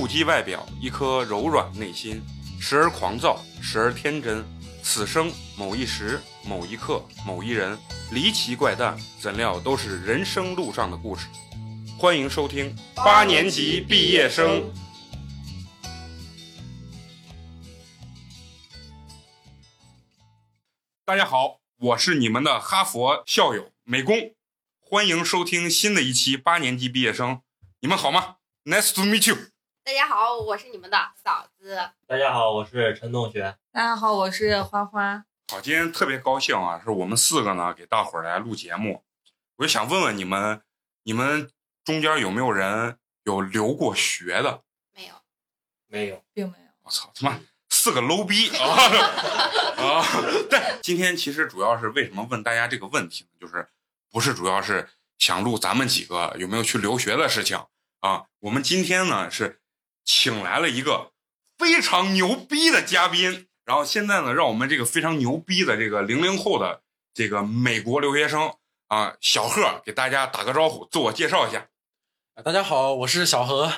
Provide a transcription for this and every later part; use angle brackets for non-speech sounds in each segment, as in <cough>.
不羁外表，一颗柔软内心，时而狂躁，时而天真。此生某一时、某一刻、某一人，离奇怪诞，怎料都是人生路上的故事。欢迎收听八年级毕业生。大家好，我是你们的哈佛校友美工，欢迎收听新的一期八年级毕业生。你们好吗？Nice to meet you。大家好，我是你们的嫂子。大家好，我是陈同学。大家好，我是花花。好，今天特别高兴啊，是我们四个呢给大伙儿来录节目。我就想问问你们，你们中间有没有人有留过学的？没有，没有，并没有。我操，他妈四个 low 逼 <laughs> 啊啊！但今天其实主要是为什么问大家这个问题呢？就是不是主要是想录咱们几个有没有去留学的事情啊？我们今天呢是请来了一个非常牛逼的嘉宾。然后现在呢，让我们这个非常牛逼的这个零零后的这个美国留学生啊，小贺给大家打个招呼，自我介绍一下。大家好，我是小何。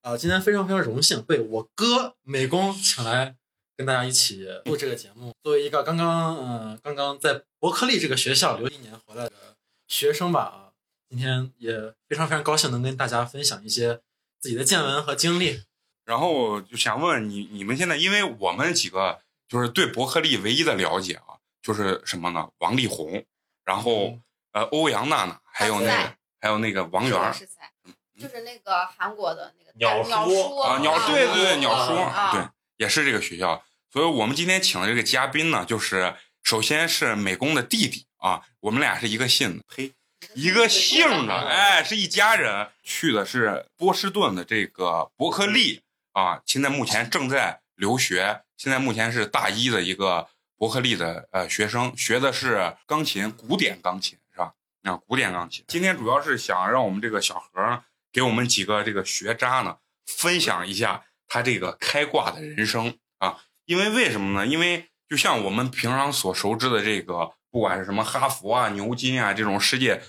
啊，今天非常非常荣幸被我哥美工请来跟大家一起录这个节目。作为一个刚刚嗯刚刚在伯克利这个学校留一年回来的学生吧，啊，今天也非常非常高兴能跟大家分享一些自己的见闻和经历。然后就想问问你，你们现在，因为我们几个就是对伯克利唯一的了解啊，就是什么呢？王力宏，然后呃，欧阳娜娜，还有那个，还有那个王源，就是那个韩国的那个鸟叔啊，鸟对对对，鸟叔啊，对，也是这个学校。所以我们今天请的这个嘉宾呢，就是首先是美工的弟弟啊，我们俩是一个姓的，呸，一个姓的，哎，是一家人，去的是波士顿的这个伯克利。啊，现在目前正在留学，现在目前是大一的一个伯克利的呃学生，学的是钢琴，古典钢琴是吧？啊，古典钢琴。今天主要是想让我们这个小何给我们几个这个学渣呢，分享一下他这个开挂的人生啊。因为为什么呢？因为就像我们平常所熟知的这个，不管是什么哈佛啊、牛津啊这种世界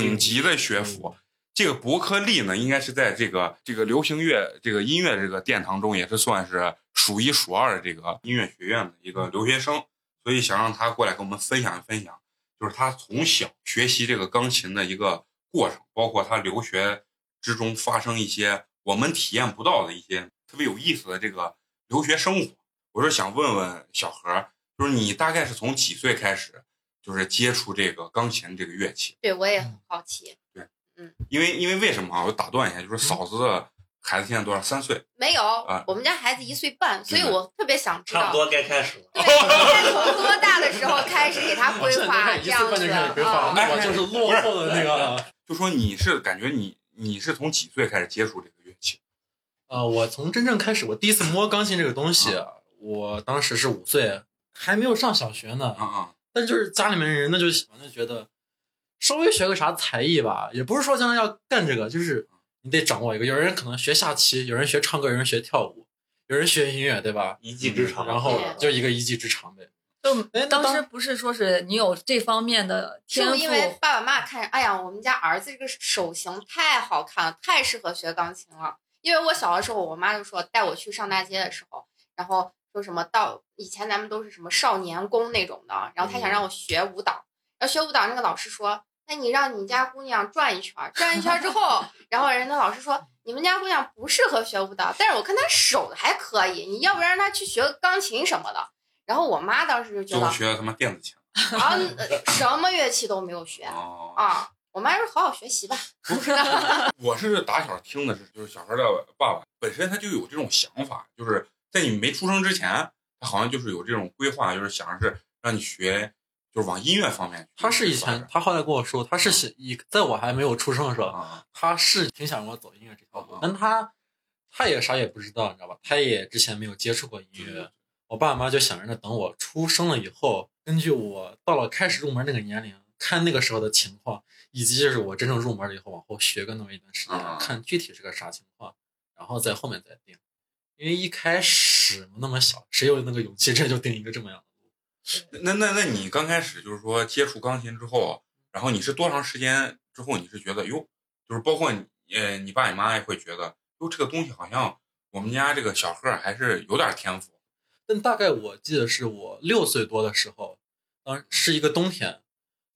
顶级的学府。这个伯克利呢，应该是在这个这个流行乐、这个音乐这个殿堂中，也是算是数一数二的这个音乐学院的一个留学生，所以想让他过来跟我们分享分享，就是他从小学习这个钢琴的一个过程，包括他留学之中发生一些我们体验不到的一些特别有意思的这个留学生活。我是想问问小何，就是你大概是从几岁开始，就是接触这个钢琴这个乐器？对我也很好奇。对嗯，因为因为为什么啊？我打断一下，就是嫂子的孩子现在多少？三岁？没有啊，我们家孩子一岁半，所以我特别想知道，差不多该开始了。对，该从多大的时候开始给他规划 <laughs> 这样子啊？我就是落后的那个。就说你是感觉你你是从几岁开始接触这个乐器？呃，我从真正开始，我第一次摸钢琴这个东西，我当时是五岁，还没有上小学呢。啊啊！但就是家里面人呢，就喜欢就觉得。稍微学个啥才艺吧，也不是说将来要干这个，就是你得掌握一个。有人可能学下棋，有人学唱歌，有人学跳舞，有人学音乐，对吧？一技之长，然后就一个一技之长呗。就当时不是说是你有这方面的天赋，因为爸爸妈妈看，哎呀，我们家儿子这个手型太好看了，太适合学钢琴了。因为我小的时候，我妈就说带我去上大街的时候，然后说什么到以前咱们都是什么少年宫那种的，然后他想让我学舞蹈，然后学舞蹈那个老师说。那你让你家姑娘转一圈，转一圈之后，<laughs> 然后人家老师说你们家姑娘不适合学舞蹈，但是我看她手还可以，你要不然让她去学钢琴什么的。然后我妈当时就觉得学他妈电子琴啊，什么乐器都没有学啊。我妈说好好学习吧。<laughs> <laughs> 我是打小听的是，就是小孩的爸爸本身他就有这种想法，就是在你没出生之前，他好像就是有这种规划，就是想着是让你学。就是往音乐方面，他是以前，他后来跟我说，他是想以在我还没有出生的时候，他是挺想让我走音乐这条路，但他他也啥也不知道，你知道吧？他也之前没有接触过音乐。我爸妈就想着等我出生了以后，根据我到了开始入门那个年龄，看那个时候的情况，以及就是我真正入门了以后往后学个那么一段时间，看具体是个啥情况，然后在后面再定。因为一开始那么小，谁有那个勇气这就定一个这么样的路？那那那你刚开始就是说接触钢琴之后，然后你是多长时间之后你是觉得哟，就是包括你呃你爸你妈也会觉得哟这个东西好像我们家这个小贺还是有点天赋。但大概我记得是我六岁多的时候，当是一个冬天，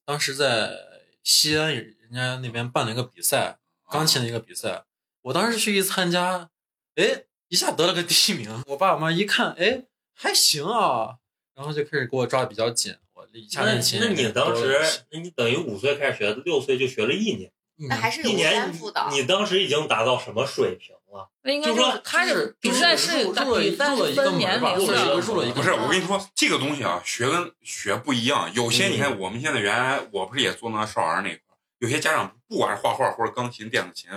当时在西安人家那边办了一个比赛，钢琴的一个比赛，我当时去一参加，哎，一下得了个第一名。我爸我妈一看，哎，还行啊，然后就开始给我抓的比较紧，我一下琴。那你当时，那你等于五岁开始学，六岁就学了一年，那还是有一年天赋的。你当时已经达到什么水平了？那应该就说是他是比赛是入入了入了一个年入了一个，入了一个不是，我跟你说，这个东西啊，学跟学不一样。有些嗯你看，我们现在原来我不是也做那少儿那块儿，有些家长不管是画画或者钢琴、电子琴，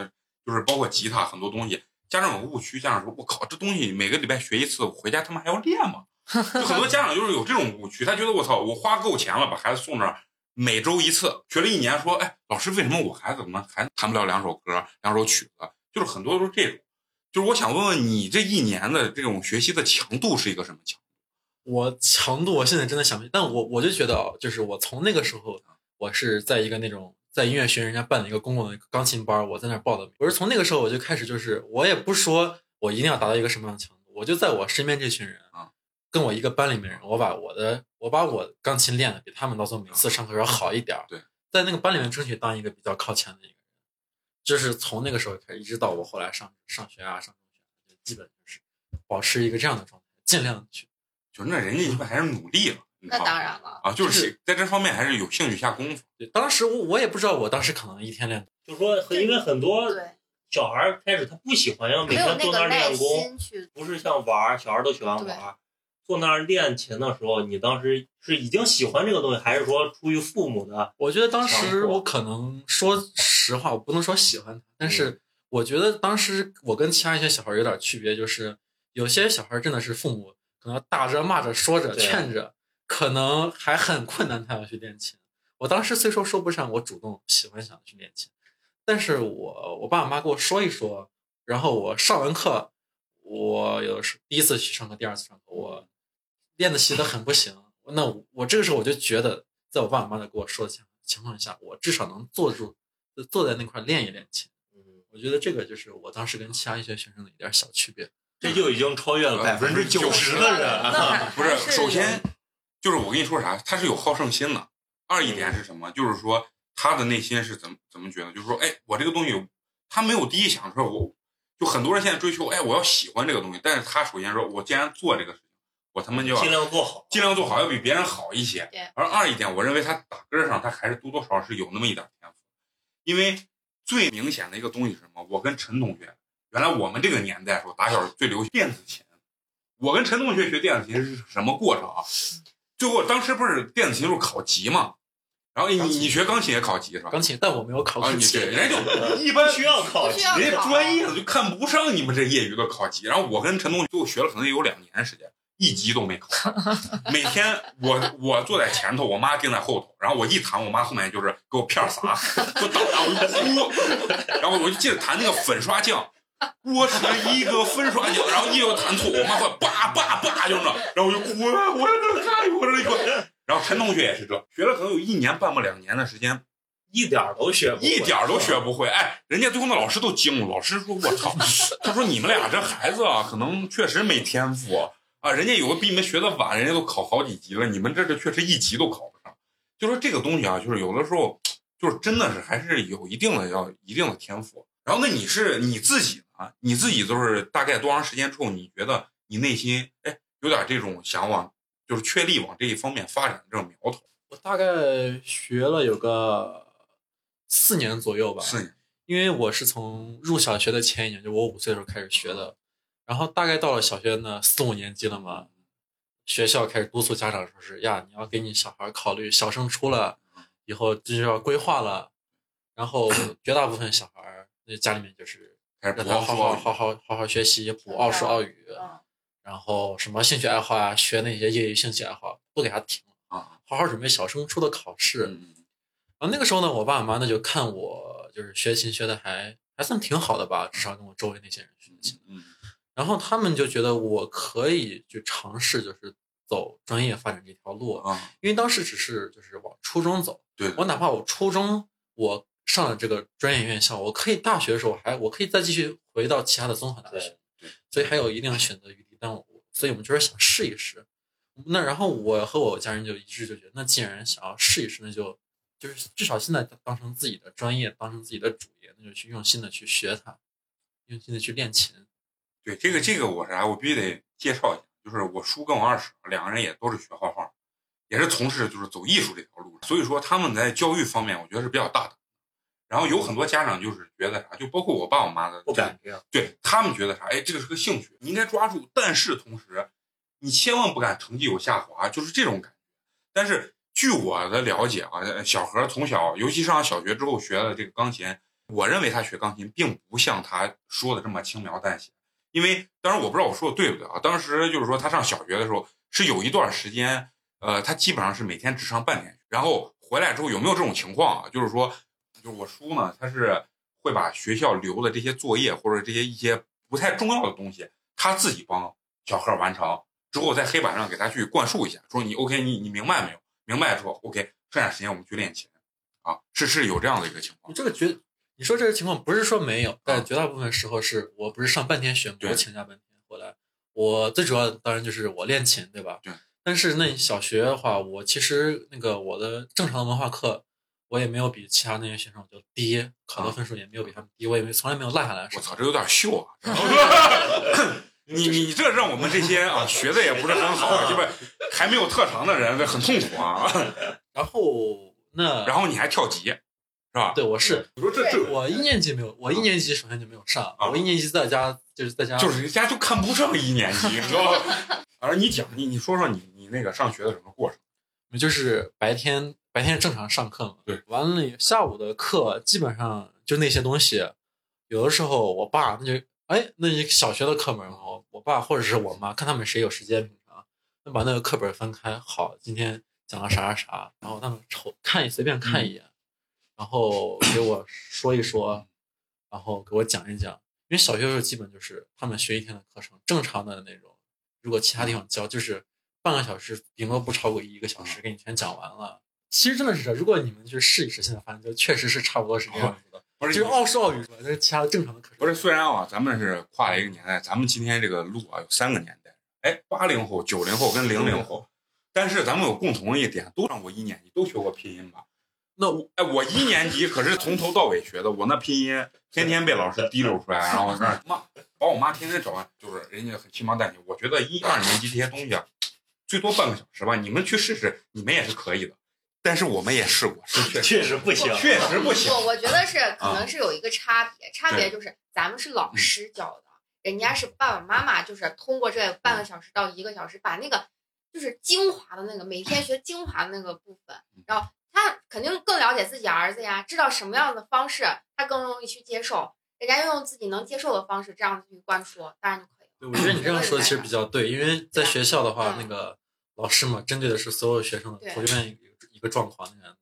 就是包括吉他很多东西，家长有误区，家长说：“我靠，这东西每个礼拜学一次，我回家他妈还要练吗？”就很多家长就是有这种误区，他觉得我操，我花够钱了，把孩子送那儿，每周一次，学了一年，说：“哎，老师，为什么我孩子怎么还弹不了两首歌、两首曲子？”就是很多都是这种。就是我想问问你，这一年的这种学习的强度是一个什么强度？我强度我现在真的想不起，但我我就觉得啊，就是我从那个时候，我是在一个那种在音乐学院人家办了一个公共的钢琴班，我在那儿报的名。我是从那个时候我就开始，就是我也不说我一定要达到一个什么样的强度，我就在我身边这群人啊，跟我一个班里面人，我把我的我把我钢琴练的比他们到时候每次上课要好一点儿。对，在那个班里面争取当一个比较靠前的一个人，就是从那个时候开始，一直到我后来上上学啊上中学，就基本就是保持一个这样的状态，尽量去。就那人家一般还是努力了，那当然了，啊，就就是是在这方面还是有兴趣下功夫。对，当时我我也不知道，我当时可能一天练就是说因为很多，小孩儿开始他不喜欢，要每天坐那儿练功，不是像玩儿，小孩儿都喜欢玩儿。坐那儿练琴的时候，你当时是已经喜欢这个东西，还是说出于父母的？我觉得当时我可能说实话，我不能说喜欢他，但嗯是我觉得当时我跟其他一些小孩有点区别，就是有些小孩真的是父母可能打着骂着说着劝着，可能还很困难，他要去练琴。我当时虽说说不上我主动喜欢想去练琴，但是我我爸我妈给我说一说，然后我上完课，我有时第一次去上课，第二次上课，我练的习得很不行。那我我这个时候我就觉得，在我爸我妈的给我说的情情况下，我至少能坐住，坐在那块儿练一练琴。嗯，我觉得这个就是我当时跟其他一些学生的一点小区别。这就已经超越了呃百分之九十的人。不是，首先就是我跟你说啥，他是有好胜心的。二一点是什么？就是说他的内心是怎么怎么觉得？就是说，哎，我这个东西，他没有第一想说，我就很多人现在追求，哎，我要喜欢这个东西。但是他首先说，我既然做这个事情，我他妈就要尽量做好，尽量做好，要比别人好一些。而二一点，我认为他打根儿上，他还是多多少少是有那么一点天赋。因为最明显的一个东西是什么？我跟陈同学，原来我们这个年代的时候，打小最流行电子琴。我跟陈同学学电子琴是什么过程啊？最后当时不是电子琴就是考级嘛，然后你你学钢琴也考级是吧？钢琴，但我没有考你对，。人家就 <laughs> 一般不需要考级不需，要人家专业的就看不上你们这业余的考级。然后我跟陈东学就学了可能有两年时间，一级都没考。<laughs> 每天我我坐在前头，我妈盯在后头，然后我一弹，我妈后面就是给我片儿撒，给我倒，然后我就哭。然后我就记得弹那个粉刷匠。<laughs> 我是一个粉刷匠，然后一个弹错，我妈会叭叭叭就是那，然后我就哭，我这太我这个。然后陈同学也是这，学了可能有一年半吧两年的时间，一点儿都学不会，一点儿都学不会。哎，人家最后那老师都惊了，老师说：“我操！”他说：“你们俩这孩子啊，可能确实没天赋啊。人家有的比你们学的晚，人家都考好几级了，你们这这确实一级都考不上。”就说这个东西啊，就是有的时候就是真的是还是有一定的要一定的天赋。然后那你是你自己啊，你自己就是大概多长时间之后，你觉得你内心哎有点这种想往就是确立往这一方面发展的这种苗头？我大概学了有个四年左右吧，四年。因为我是从入小学的前一年，就我五岁的时候开始学的，然后大概到了小学呢四五年级了嘛，学校开始督促家长说是呀，你要给你小孩考虑小升初了，以后这就要规划了，然后绝大部分小孩儿那家里面就是开始让他好好好好好好好学习，补奥数、奥语，嗯，然后什么兴趣爱好啊，学那些业余兴趣爱好都给他停了，啊，好好准备小升初的考试。嗯然后那个时候呢，我爸我妈呢就看我就是学琴学的还还算挺好的吧，至少跟我周围那些人学琴。嗯然后他们就觉得我可以去尝试，就是走专业发展这条路，啊，因为当时只是就是往初中走，对，我哪怕我初中我上了这个专业院校，我可以大学的时候还我可以再继续回到其他的综合大学。所以还有一定的选择余地。但我所以我们就是想试一试。那然后我和我家人就一致就觉得，那既然想要试一试，那就就是至少现在当成自己的专业，当成自己的主业，那就去用心的去学它，用心的去练琴。对这个这个我是啥？我必须得介绍一下，就是我叔跟我二婶两个人也都是学画画，也是从事就是走艺术这条路，所以说他们在教育方面我觉得是比较大的。然后有很多家长就是觉得啥，就包括我爸我妈的不敢这样，对他们觉得啥？哎，这个是个兴趣，你应该抓住，但是同时你千万不敢成绩有下滑，就是这种感觉。但是据我的了解啊，小何从小，尤其上小学之后学的这个钢琴，我认为他学钢琴并不像他说的这么轻描淡写。因为当然我不知道我说的对不对啊？当时就是说他上小学的时候是有一段时间，呃，他基本上是每天只上半天，然后回来之后有没有这种情况啊？就是说，就是我叔呢，他是会把学校留的这些作业或者这些一些不太重要的东西，他自己帮小贺完成，之后在黑板上给他去灌输一下，说你 OK，你你明白没有？明白之后 OK，剩下时间我们去练琴，啊，是是有这样的一个情况你。这个绝，你说这个情况不是说没有，但绝大部分时候是我不是上半天学吗？我请假半天回来。我最主要的当然就是我练琴，对吧？对。但是那小学的话，我其实那个我的正常的文化课，我也没有比其他那些学生就低，考的分数也没有比他们低，我也没从来没有落下来。我操，这有点秀啊！<laughs> <laughs> 你你你这让我们这些啊学的也不是很好，基本 <laughs> 还没有特长的人，这很痛苦啊。然后那然后你还跳级，是吧？对我是你说这这我一年级没有，我一年级首先就没有上，啊我一年级在家就是在家就是人家就看不上一年级，你知道吗？而你讲，你你说说你你那个上学的什么过程？就是白天白天正常上课嘛，对，完了下午的课基本上就那些东西，有的时候我爸那就哎那些小学的课本我我爸或者是我妈看他们谁有时间平常，那把那个课本翻开，好，今天讲了啥啥啥，然后他们瞅看一随便看一眼，然后给我说一说，然后给我讲一讲，因为小学的时候基本就是他们学一天的课程，正常的那种，如果其他地方教就是半个小时，顶多不超过一个小时，给你全讲完了。其实真的是这，如果你们去试一试，现在发现就确实是差不多是这样子的。<laughs> 不是就是奥数、奥语说，这是其他的正常的。不是，虽然啊，咱们是跨了一个年代，咱们今天这个路啊有三个年代，哎，八零后、九零后跟零零后，但是咱们有共同的一点，都上过一年级，都学过拼音吧？那我哎，我一年级可是从头到尾学的，我那拼音天天被老师提溜出来，然后那儿骂，把我妈天天找完，就是人家很轻描淡写。我觉得一二年级这些东西啊，最多半个小时吧，你们去试试，你们也是可以的。但是我们也试过，是确实确实不行。确实不行。我我觉得是可啊能是有一个差别，差别就是咱们是嗯老师教的，人家是爸爸妈妈，就是通过这半个小时到一个小时，把那个就是精华的那个每天学精华的那个部分，嗯然后他肯定更了解自己儿子呀，知道什么样的方式他更容易去接受，人家用自己能接受的方式这样去灌输，当然就可以了。对我觉得你这样说的其实比较对，因为在学校的话，嗯那个老师嘛，针对的是所有学生的对同学们一个状况，那样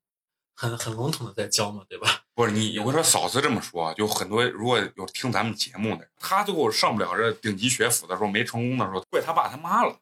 很很笼统的在教嘛，对吧？<laughs> 不是你，我说嫂子这么说，就很多如果有听咱们节目的，他最后上不了这顶级学府的时候，没成功的时候，怪他爸他妈了。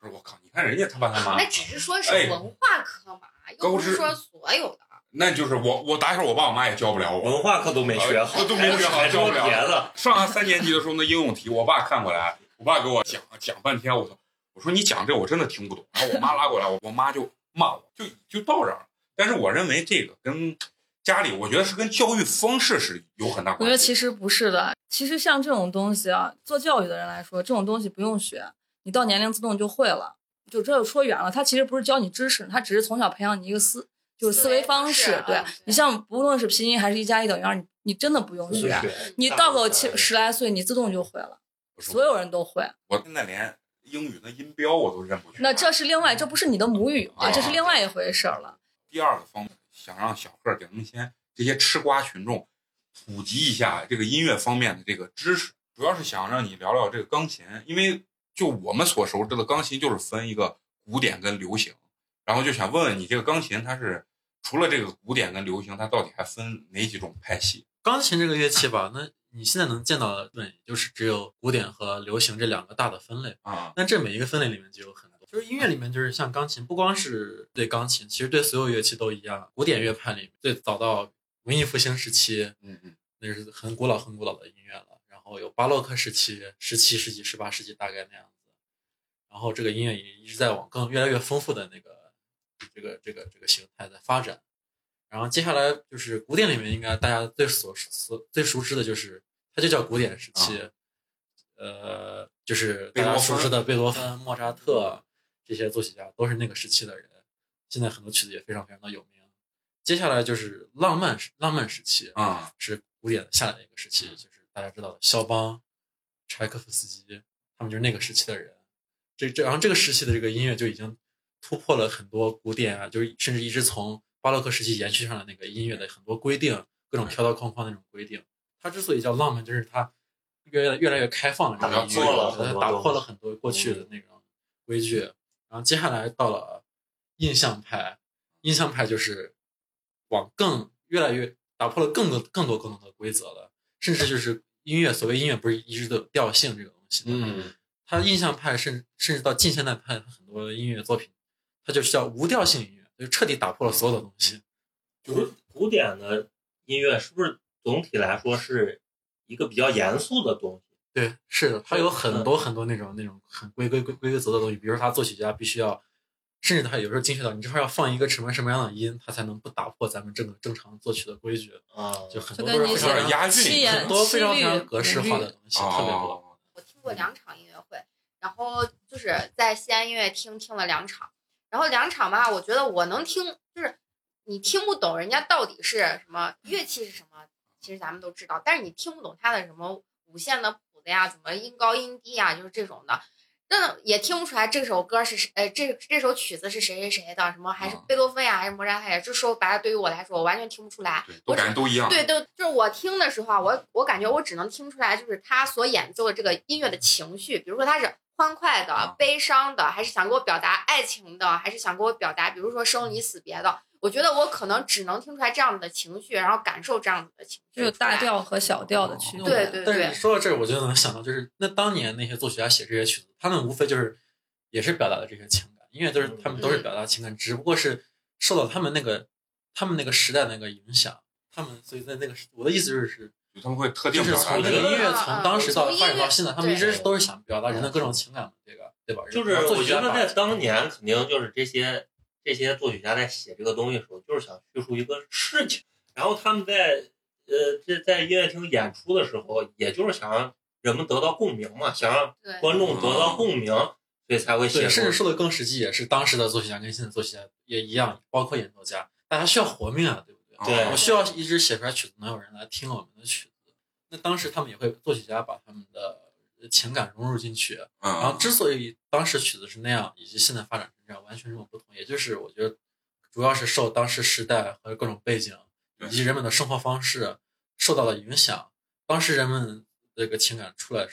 他说我靠，你看人家他爸他妈那，只是说是哎文化课嘛，又不是说所有的。那就是我我打小我爸我妈也教不了我，文化课都没学好，呃都没学好教不了别的。上三年级的时候，那应用题，我爸看过来，我爸给我讲讲半天，我操，我说你讲这我真的听不懂。然后我妈拉过来，我我妈就骂我，就就到这儿了。但是我认为这个跟家里，我觉得是跟教育方式是有很大关系我觉得。其实不是的，其实像这种东西啊，做教育的人来说，这种东西不用学，你到年龄自动就会了。就这就说远了，他其实不是教你知识，他只是从小培养你一个思，就是思维方式。对你像不论是拼音还是一加一等于二，你你真的不用学，你到个七十来岁，你自动就会了，所有人都会。我现在连英语的音标我都认不全。那这是另外，这不是你的母语啊，啊这是另外一回事儿了。第二个方面，想让小贺给咱们先这些吃瓜群众普及一下这个音乐方面的这个知识，主要是想让你聊聊这个钢琴，因为就我们所熟知的钢琴就是分一个古典跟流行，然后就想问问你这个钢琴它是除了这个古典跟流行，它到底还分哪几种派系？钢琴这个乐器吧，那你现在能见到的，对，也就是只有古典和流行这两个大的分类。啊，那这每一个分类里面就有很多，就是音乐里面就是像钢琴，不光是对钢琴，其实对所有乐器都一样。古典乐派里最早到文艺复兴时期，嗯嗯，那是很古老很古老的音乐了。然后有巴洛克时期、十七世纪、十八世纪大概那样子，然后这个音乐也一直在往更越来越丰富的那个这个这个这个形态在发展。然后接下来就是古典里面，应该大家最所所最熟知的就是它就叫古典时期，呃，就是大家熟知的贝多芬、莫扎特这些作曲家都是那个时期的人。现在很多曲子也非常非常的有名。接下来就是浪漫时浪漫时期啊，是古典下来的一个时期，就是大家知道的肖邦、柴可夫斯基，他们就是那个时期的人。这这然后这个时期的这个音乐就已经突破了很多古典啊，就是甚至一直从巴洛克时期延续上的那个音乐的很多规定，各种条条框框那种规定。它之所以叫浪漫，就是它越来越来越开放了，这个音乐，它打破了很多过去的那种规矩。然后接下来到了印象派，印象派就是往更越来越打破了更多更多更多的规则了，甚至就是音乐，所谓音乐不是一直都有调性这个东西的？嗯，它印象派甚甚至到近现代派很多音乐作品，它就是叫无调性音乐，就彻底打破了所有的东西。就是古典的音乐是不是总体来说是一个比较严肃的东西？对，是的，它有很多很多那种那种很规规规规规则的东西，比如说他作曲家必须要，甚至他有时候精确到你这块要放一个什么什么样的音，他才能不打破咱们正正常作曲的规矩，啊，就很多都是非常押韵很多非常非常格式化的东西，特别多。哦，我听过两场音乐会，然后就是在西安音乐厅听了两场，然后两场吧，我觉得我能听，就是你听不懂人家到底是什么乐器是什么，其实咱们都知道，但是你听不懂他的什么五线的谱子呀，怎么音高音低呀，就是这种的。那也听不出来这首歌是谁，呃，这这首曲子是谁谁谁的，什么还是啊贝多芬呀，还是莫扎特呀？这说白了，对于我来说，我完全听不出来。对，都感觉都一样。对，都就是我听的时候啊，我我感觉我只能听出来，就是他所演奏的这个音乐的情绪，比如说他是欢快的、啊悲伤的，还是想给我表达爱情的，还是想给我表达，比如说生离死别的。我觉得我可能只能听出来这样子的情绪，然后感受这样子的情绪。就是大。调和小调的区别。对对但是你说到这儿，我就能想到，就是那当年那些作曲家写这些曲子，他们无非就是也是表达的这些情感，音乐都是他们都是表达情感，只不过是受到他们那个他们那个时代那个影响，他们所以在那个时我的意思就是是，就他们会特定就是从这个表达这个音乐从当时到发展到现在，他们一直对都是想表达人的各种情感嘛，这个对吧？就是我觉得在当年肯定就是这些这些作曲家在写这个东西的时候，就是想叙述一个事情，然后他们在呃这在音乐厅演出的时候，也就是想让人们得到共鸣嘛，想让观众得到共鸣，所以才会写对，甚至说的更实际，也是当时的作曲家跟现在作曲家也一样，包括演奏家，大家需要活命啊，对不对？我需要一直写出来曲子，能有人来听我们的曲子。那当时他们也会，作曲家把他们的情感融入进去。然后嗯，之所以当时曲子是那样，以及现在发展成这样，完全这种不同，也就是我觉得主要是受当时时代和各种背景以及人们的生活方式受到了影响。当时人们这个情感出来，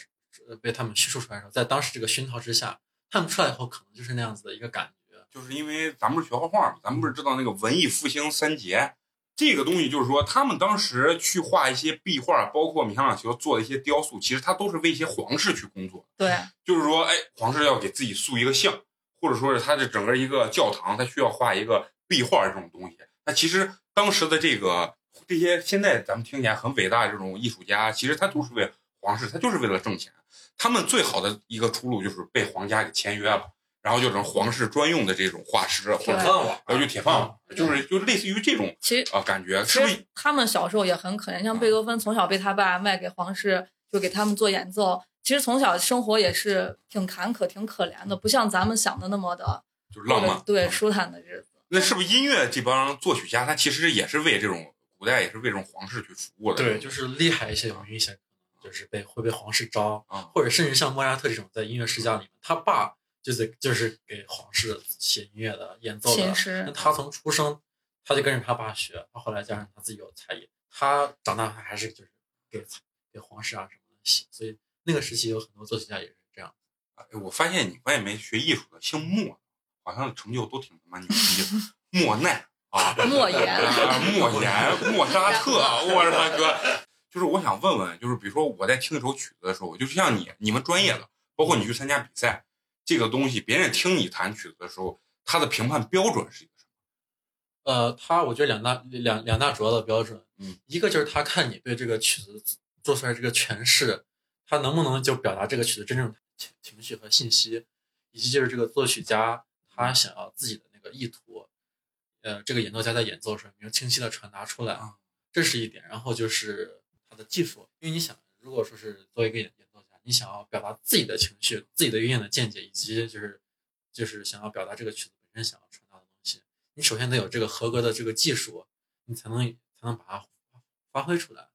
呃被他们叙述出来的时候，在当时这个熏陶之下，他们出来以后可能就是那样子的一个感觉。就是因为咱们不是学画画嘛，咱们不是知道那个文艺复兴三杰这个东西，就是说他们当时去画一些壁画，包括米开朗基罗做的一些雕塑，其实他都是为一些皇室去工作。对，就是说，哎，皇室要给自己塑一个像，或者说是他的整个一个教堂，他需要画一个壁画这种东西。那其实当时的这个这些现在咱们听起来很伟大的这种艺术家，其实他都是为皇室，他就是为了挣钱。他们最好的一个出路就是被皇家给签约了，然后就成皇室专用的这种画师，或者铁饭碗，然后就铁饭碗，就是就类似于这种其实啊感觉，是不是？他们小时候也很可怜，像贝多芬从小被他爸卖给皇室，就给他们做演奏。其实从小生活也是挺坎坷、挺可怜的，不像咱们想的那么的就是浪漫，对嗯舒坦的日子。那是不是音乐这帮作曲家，他其实也是为这种古代也是为这种皇室去服务的？对，就是厉害一些，有名一些，就是被会被皇室招，啊，或者甚至像莫扎特这种在音乐世家里面，他爸就是就是给皇室写音乐的、演奏的那他从出生他就跟着他爸学，他后来加上他自己有才艺，他长大他还是就是给给皇室啊什么的写。所以那个时期有很多作曲家也是这样。哎，我发现你发现没，学艺术的姓莫，好像成就都挺他妈牛逼的。莫奈啊，<laughs> 莫言 <laughs> 啊，莫言、莫扎特，我是他哥。就是我想问问，就是比如说我在听一首曲子的时候，就是像你你们专业的，包括你去参加比赛，这个东西别人听你弹曲子的时候，他的评判标准是一个什么？呃，他我觉得两大两两大主要的标准，嗯，一个就是他看你对这个曲子做出来这个诠释他能不能就表达这个曲子真正情情绪和信息，以及就是这个作曲家他想要自己的那个意图，呃，这个演奏家在演奏时候能清晰的传达出来，啊这是一点。然后就是他的技术，因为你想，如果说是作为一个演演奏家，你想要表达自己的情绪、自己的音乐的见解，以及就是就是想要表达这个曲子本身想要传达的东西，你首先得有这个合格的这个技术，你才能才能把它发挥出来。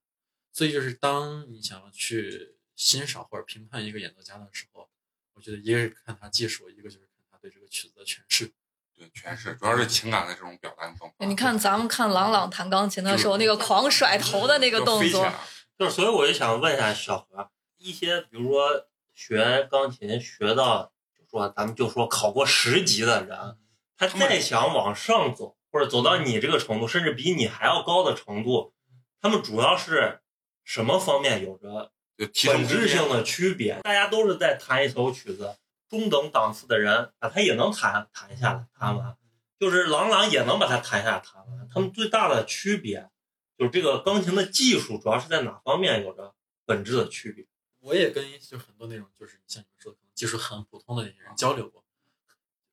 所以就是当你想要去欣赏或者评判一个演奏家的时候，我觉得一个是看他技术，一个就是看他对这个曲子的诠释。对，全是主要是情感的这种表达方法。你看咱们看郎朗弹钢琴的时候，那个狂甩头的那个动作，就是，所以我就想问一下小何，一些比如说学钢琴学到，就说咱们就说考过十级的人，他再想往上走，或者走到你这个程度，甚至比你还要高的程度，他们主要是什么方面有着本质性的区别？大家都是在弹一首曲子，中等档次的人啊，他也能弹弹下来，弹完，就是郎朗也能把它弹下来，弹完。他们最大的区别就是这个钢琴的技术主要是在哪方面有着本质的区别？我也跟就很多那种就是像你们说的可能技术很普通的那些人交流过，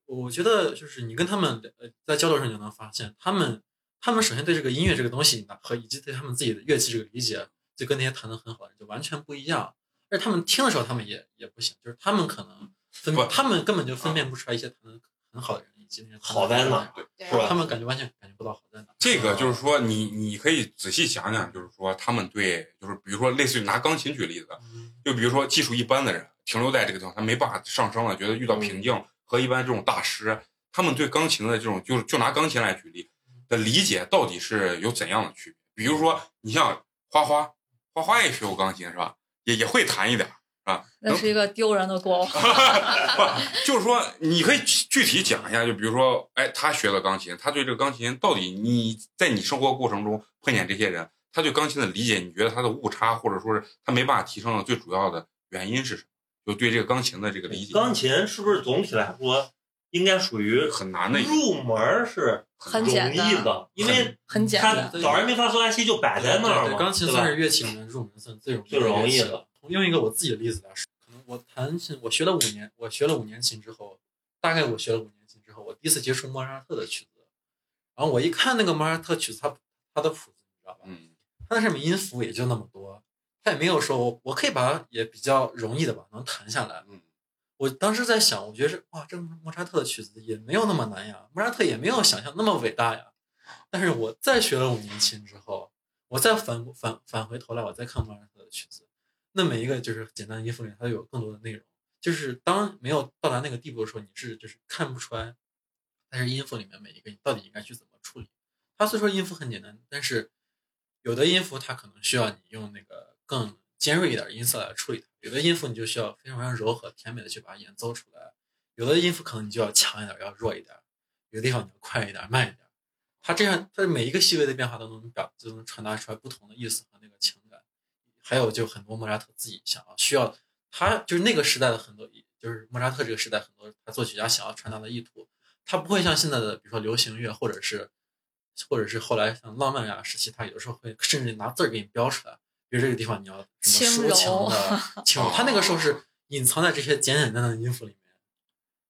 我觉得就是你跟他们呃在交流上就能发现，他们他们首先对这个音乐这个东西和以及对他们自己的乐器这个理解，就跟那些弹的很好的人就完全不一样。而且他们听的时候，他们也也不行，就是他们可能分不，他们根本就分辨不出来一些弹的很好的人以及那些好在哪对是吧他们感觉完全感觉不到好在哪。这个就是说，你你可以仔细想想，就是说他们对，就是比如说类似于拿钢琴举例子，嗯就比如说技术一般的人停留在这个地方，他没办法上升了，觉得遇到瓶颈，和一般这种大师，他们对钢琴的这种，就是就拿钢琴来举例的理解，到底是有怎样的区别？比如说，你像花花，花花也学过钢琴是吧？也也会弹一点那是一个丢人的过往。不，<laughs> 就是说，你可以具体讲一下，就比如说，哎，他学了钢琴，他对这个钢琴到底你在你生活过程中碰见这些人，他对钢琴的理解，你觉得他的误差，或者说是他没办法提升的最主要的原因是什么？就对这个钢琴的这个理解，钢琴是不是总体来说应该属于很难的一个，入门儿是很容简单易的，因为很简它单。对早人没发嗦拉西就摆在那儿嘛，对对钢琴算是乐器里面入门算最容易最容易的乐器。用一个我自己的例子来说，我弹琴，我学了五年，我学了五年琴之后，大概我学了五年琴之后，我第一次接触莫扎特的曲子，然后我一看那个莫扎特曲子，他他的谱子，你知道吧？嗯，它那上面音符也就那么多，他也没有说我我可以把它也比较容易的吧能弹下来。嗯，我当时在想，我觉得是哇，这个莫扎特的曲子也没有那么难呀，莫扎特也没有想象那么伟大呀。但是我再学了五年琴之后，我再反反返回头来，我再看莫扎特的曲子，那每一个就是简单的音符里，它有更多的内容。就是当没有到达那个地步的时候，你是就是看不出来，但是音符里面每一个你到底应该去怎么处理。它虽说音符很简单，但是有的音符它可能需要你用那个更尖锐一点音色来处理它，有的音符你就需要非常非常柔和甜美的去把它演奏出来，有的音符可能你就要强一点，要弱一点，有的地方你要快一点，慢一点。它这样，它每一个细微的变化都能表，就能传达出来不同的意思和那个情。还有就很多莫扎特自己想要需要，他就是那个时代的很多，就是莫扎特这个时代很多他作曲家想要传达的意图，他不会像现在的比如说流行乐或者是或者是后来像浪漫呀时期，他有的时候会甚至拿字儿给你标出来，比如这个地方你要什么抒情的 <laughs> 轻柔，他那个时候是隐藏在这些简简单单的音符里面，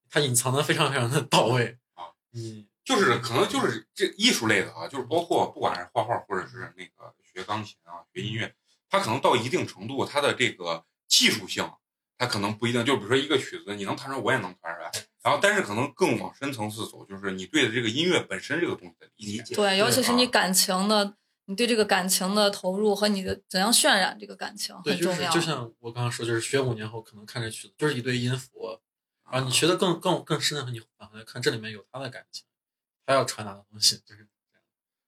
他隐藏的非常非常的到位啊，嗯。就是可能就是这艺术类的啊，就是包括不管是画画或者是那个学钢琴啊、学音乐，它可能到一定程度，它的这个技术性，它可能不一定。就比如说一个曲子，你能弹出来，我也能弹出来。然后，但是可能更往深层次走，就是你对这个音乐本身这个东西的理解。对，尤其是啊你感情的，你对这个感情的投入和你的怎样渲染这个感情对，就很重要。是就像我刚刚说，就是学五年后可能看这曲子就是一堆音符，然后你学的更更更深的时候，你返回来看这里面有他的感情，他要传达的东西就是这样。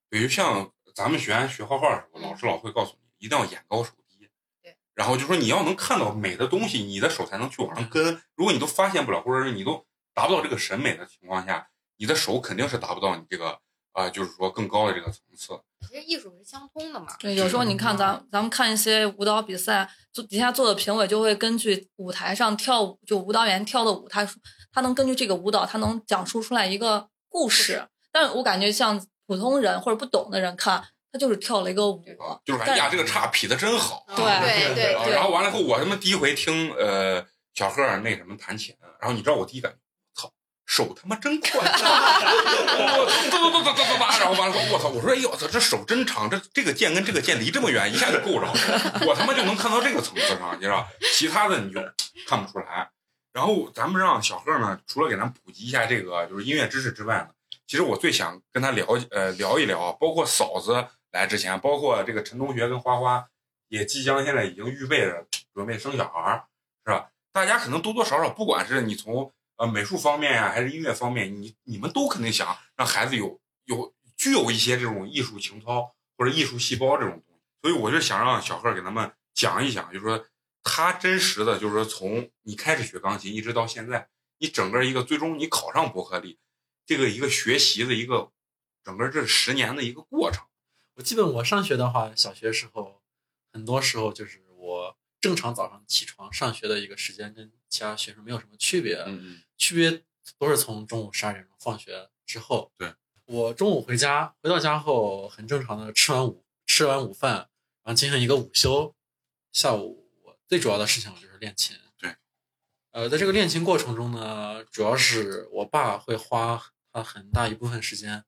比如像咱们学员学画画的时候，嗯老师老会告诉你，一定要眼高手低。对。然后就说你要能看到美的东西，你的手才能去往上跟。如果你都发现不了，或者是你都达不到这个审美的情况下，你的手肯定是达不到你这个啊、呃就是说更高的这个层次。其实艺术是相通的嘛。对，有时候你看咱咱们看一些舞蹈比赛，就底下做的评委就会根据舞台上跳舞，就舞蹈员跳的舞，他他能根据这个舞蹈，他能讲述出来一个故事。但我感觉像普通人或者不懂的人看，就是跳了一个舞，就是哎呀，这个叉劈的真好。嗯对对对然后完了后，我他妈第一回听呃小贺那什么弹琴，然后你知道我第一感觉，操，手他妈真快，<laughs> 我操，哒哒哒哒哒哒，然后完了后，我操，我说哎呦我操，这手真长，这这个键跟这个键离这么远，一下就够着，我他妈就能看到这个层次上，你知道，其他的你就看不出来。然后咱们让小贺呢，除了给咱普及一下这个就是音乐知识之外呢，其实我最想跟他聊呃聊一聊，包括嫂子来之前，包括这个陈同学跟花花也即将现在已经预备着准备生小孩，是吧？大家可能多多少少，不管是你从呃美术方面呀、还是音乐方面，你你们都肯定想让孩子有有具有一些这种艺术情操或者艺术细胞这种东西。所以我就想让小贺给咱们讲一讲，就是说他真实的，就是说从你开始学钢琴一直到现在，你整个一个最终你考上伯克利这个一个学习的一个整个这十年的一个过程。我基本我上学的话，小学时候很多时候就是我正常早上起床上学的一个时间，跟其他学生没有什么区别，嗯区别都是从中午十二点钟放学之后。对，我中午回家，回到家后很正常的吃完午吃完午饭，然后进行一个午休。下午我最主要的事情就是练琴。对，呃，在这个练琴过程中呢，主要是我爸会花他很大一部分时间，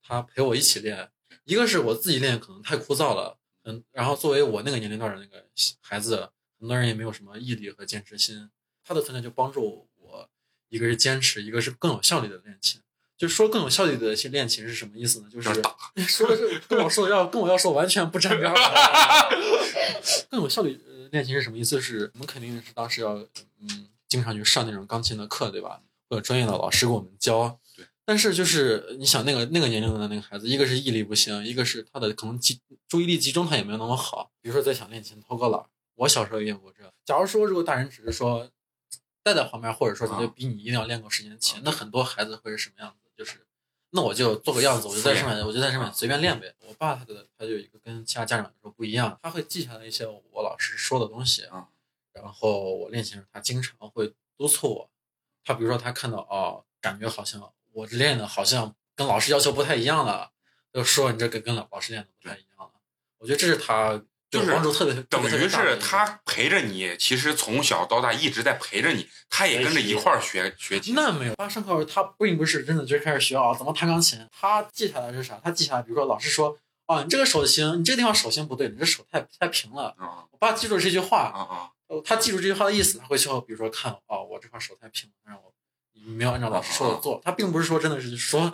他陪我一起练。一个是我自己练可能太枯燥了，嗯，然后作为我那个年龄段的那个孩子，很多人也没有什么毅力和坚持心，他的存在就帮助我，一个是坚持，一个是更有效率的练琴。就说更有效率的去练琴是什么意思呢？就是就是打 <laughs> 说的是跟我说的要跟我要说完全不沾边儿。<laughs> 更有效率呃练琴是什么意思？就是我们肯定是当时要嗯经常去上那种钢琴的课，对吧？会有专业的老师给我们教。对。但是就是你想那个那个年龄的那个孩子，一个是毅力不行，一个是他的可能集注意力集中他也没有那么好。比如说在想练琴偷个懒儿，我小时候也有过这。假如说如果大人只是说带在旁边，或者说他就逼你一定要练够十年琴，那很多孩子会是什么样子？就是那我就做个样子，我就在上面，我就在上面随便练呗。我爸他的他就有一个跟其他家长说不一样，他会记下来一些我老师说的东西啊，然后我练琴时他经常会督促我。他比如说他看到哦，感觉好像我这练的好像跟老师要求不太一样了，就说你这个跟老老师练的不太一样了。我觉得这是他就是帮助特别等特别于是他陪着你，其实从小到大一直在陪着你，他也跟着一块儿学学琴。那没有，他上课他并不是真的就开始学啊怎么弹钢琴，他记下来是啥？他记下来，比如说老师说，啊，你这个手型，你这个地方手型不对，你这手太太平了。啊我爸记住这句话，啊啊！呃他记住这句话的意思，他会去后，比如说看，哦，我这块手太平了，让我你没有按照老师说的做。他并不是说真的是说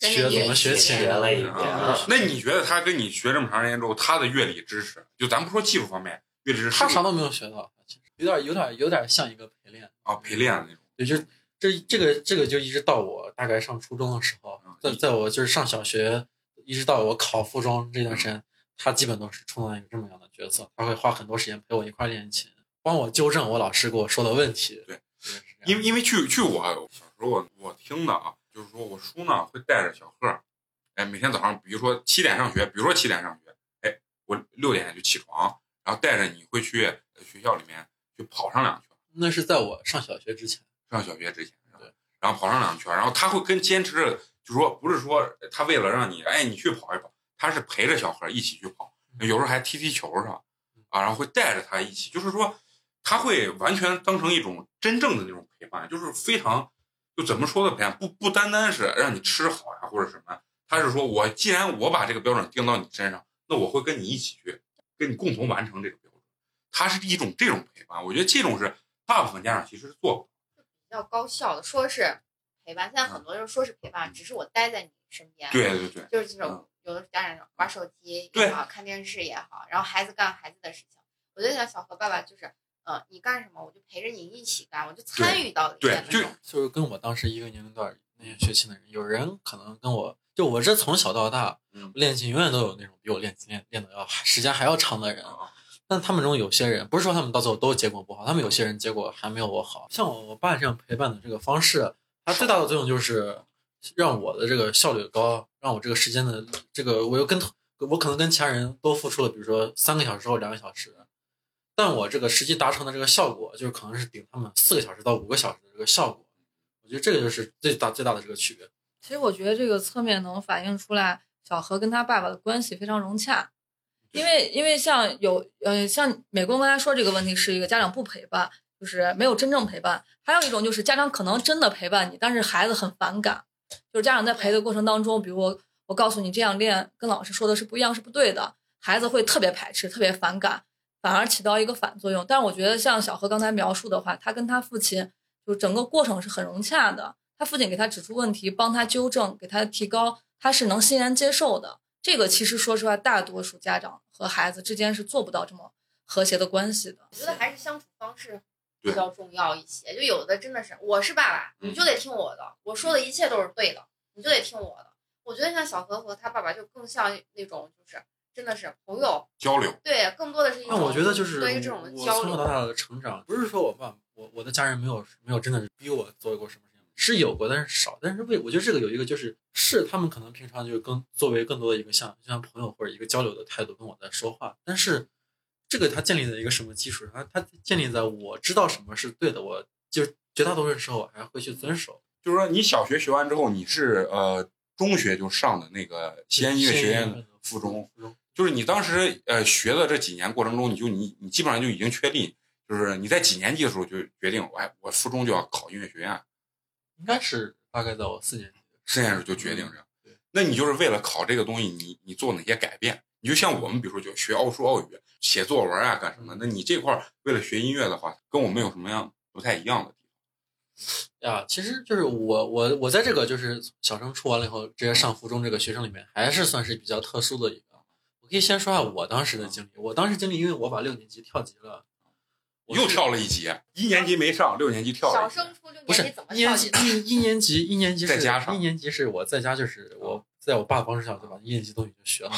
学怎么学琴了一遍啊那你觉得他跟你学这么长时间之后，他的乐理知识，就咱不说技术方面，乐理知识他啥都没有学到，其实有点有点有点像一个陪练。啊陪练的那种。对，就这这个这个就一直到我大概上初中的时候嗯，在在我就是上小学，一直到我考附中这段时间，他基本都是充当一个这么样的角色，他会花很多时间陪我一块儿练琴，帮我纠正我老师给我说的问题。对因为因为据据我小时候我我听的啊，就是说我叔呢会带着小贺，哎，每天早上比如说七点上学，比如说七点上学，哎，我六点就起床，然后带着你会去呃学校里面去跑上两圈，那是在我上小学之前。上小学之前，对然后跑上两圈，然后他会跟坚持着，就是说不是说他为了让你，哎，你去跑一跑，他是陪着小何一起去跑，有时候还踢踢球是吧？啊，然后会带着他一起，就是说他会完全当成一种真正的那种陪伴，就是非常就怎么说的陪伴，不不单单是让你吃好呀或者什么，他是说我既然我把这个标准定到你身上，那我会跟你一起去，跟你共同完成这个标准，它是一种这种陪伴，我觉得这种是大部分家长其实是做不到。比较高效的，说是陪伴，现在很多人说是陪伴，只是我待在你身边，，对对对，就是这种有的家长玩手机对也好，看电视也好，然后孩子干孩子的事情，我就想小何爸爸就是，呃，你干什么我就陪着你一起干，我就参与到里对就面那种，就是跟我当时一个年龄段那些学琴的人，有人可能跟我就我这从小到大，嗯练琴永远都有那种比我练琴练练的要时间还要长的人。啊但他们中有些人，不是说他们到最后都结果不好，他们有些人结果还没有我好。像我我爸这样陪伴的这个方式，它最大的作用就是让我的这个效率高，让我这个时间的这个我又跟我可能跟其他人多付出了，比如说三个小时或两个小时，但我这个实际达成的这个效果，就是可能是顶他们四个小时到五个小时的这个效果。我觉得这个就是最大最大的这个区别。其实我觉得这个侧面能反映出来，小何跟他爸爸的关系非常融洽，因为因为像有呃像美国刚才说这个问题是一个家长不陪伴，就是没有真正陪伴；还有一种就是家长可能真的陪伴你，但是孩子很反感，就是家长在陪的过程当中，比如我我告诉你这样练跟老师说的是不一样，是不对的，孩子会特别排斥，特别反感，反而起到一个反作用。但是我觉得像小何刚才描述的话，他跟他父亲就整个过程是很融洽的。他父亲给他指出问题，帮他纠正，给他提高，他是能欣然接受的。这个其实说实话，大多数家长和孩子之间是做不到这么和谐的关系的。我觉得还是相处方式比较重要一些。就有的真的是，我是爸爸，你就得听我的，我说的一切都是对的，你就得听我的。我觉得像小何和他爸爸就更像那种，就是真的是朋友交流。对，更多的是一种。那我觉得就是对于这种交流。从小到大的成长，不是说我爸我我的家人没有没有真的是逼我做过什么事情，是有过，但是少。但是为我觉得这个有一个就是是他们可能平常就是更作为更多的一个像像朋友或者一个交流的态度跟我在说话，但是这个它建立在一个什么基础上？它它建立在我知道什么是对的，我就绝大多数时候我还会去遵守。就是说，你小学学完之后，你是呃中学就上的那个西安音乐学院附中，附中就是你当时呃学的这几年过程中，你就你你基本上就已经确定，就是你在几年级的时候就决定，哎，我附中就要考音乐学院，应该是大概在我四年级。四年级就决定这样。对，那你就是为了考这个东西，你你做哪些改变？你就像我们，比如说就学奥数、奥语、写作文啊，干什么？那你这块儿为了学音乐的话，跟我们有什么样不太一样的地方？啊，其实就是我我我在这个就是小升初完了以后直接上附中这个学生里面，还是算是比较特殊的一个。我可以先说下我当时的经历。我当时经历，因为我把六年级跳级了，我又跳了一级，一年级没上，六年级跳了小。升初六不是年级怎么一年跳级一一年级一年级是再加上一年级是我在家就是我在我爸帮助下就把？一年级都已经学了嘛。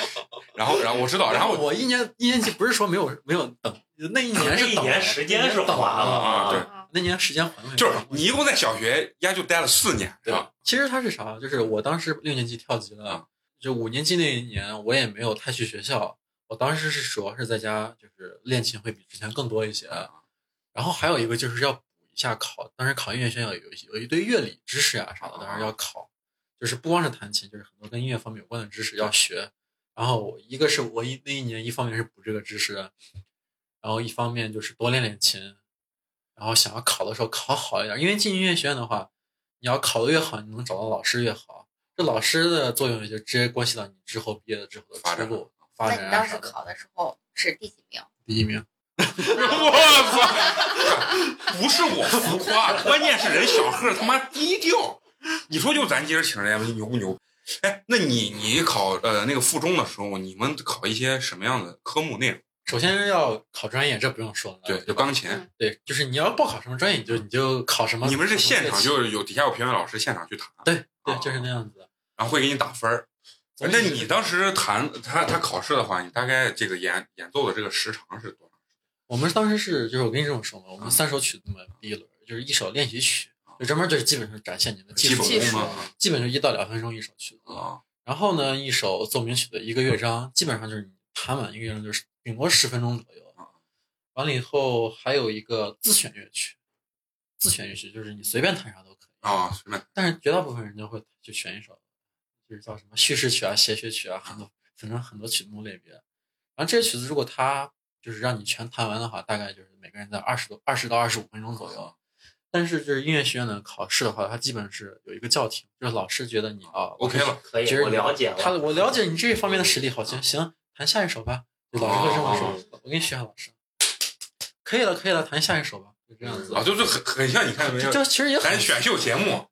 <laughs> 然后，然后我知道，然后我一年一年级不是说没有没有等，那一年那一是等年时间是等缓了啊对啊那年时间还了，就是你一共在小学呀就待了四年，对吧？？其实他是啥？就是我当时六年级跳级啊了，就五年级那一年我也没有太去学校，我当时是主要是在家，就是练琴会比之前更多一些。然后还有一个就是要补一下考，当时考音乐学校有一有一堆乐理知识呀、啥的，当时要考，就是不光是弹琴，就是很多跟音乐方面有关的知识要学。然后我一个是我一那一年一方面是补这个知识，然后一方面就是多练练琴，然后想要考的时候考好一点，因为进音乐学院的话，你要考的越好，你能找到老师越好。这老师的作用也就直接关系到你之后毕业了之后的发展出路、发那展啊你当时。考的时候是第几名？第一名，<laughs> 我操！不是我浮夸，关键是人小贺他妈低调。你说就咱今儿请人家牛不牛？哎，那你你考呃那个附中的时候，你们考一些什么样的科目内容？首先要考专业，这不用说了。对，就钢琴。嗯对，就是你要报考什么专业，你就你就考什么。你们是现场就是有底下有评委老师现场去弹，对对哦，就是那样子。然后会给你打分儿。那你当时弹他他考试的话，你大概这个演演奏的这个时长是多长？我们当时是就是我跟你这么说嘛，我啊们三首曲子嘛，第一轮就是一首练习曲，就专门就是基本上展现你的技术基功嘛，础功嘛基本就一到两分钟一首曲子。啊然后呢，一首奏鸣曲的一个乐章，基本上就是你弹完一个乐章就是顶多十分钟左右。完了以后还有一个自选乐曲，自选乐曲就是你随便弹啥都可以，啊，随便但是绝大部分人就会就选一首，就是叫什么叙事曲啊、协谑曲啊，很多反正很多曲目类别。然后这些曲子如果它就是让你全弹完的话，大概就是每个人在二十多二十到二十五分钟左右。但是就是音乐学院的考试的话，它基本是有一个叫停，就是老师觉得你啊 OK 了。可以我了解他了。我了解你这一方面的实力好，行行，弹下一首吧。就老师会这么说，哦我给你学下老师，可以了，可以了，弹下一首吧，就这样子。啊，就是很很像你看没有？就就其实也很咱选秀节目。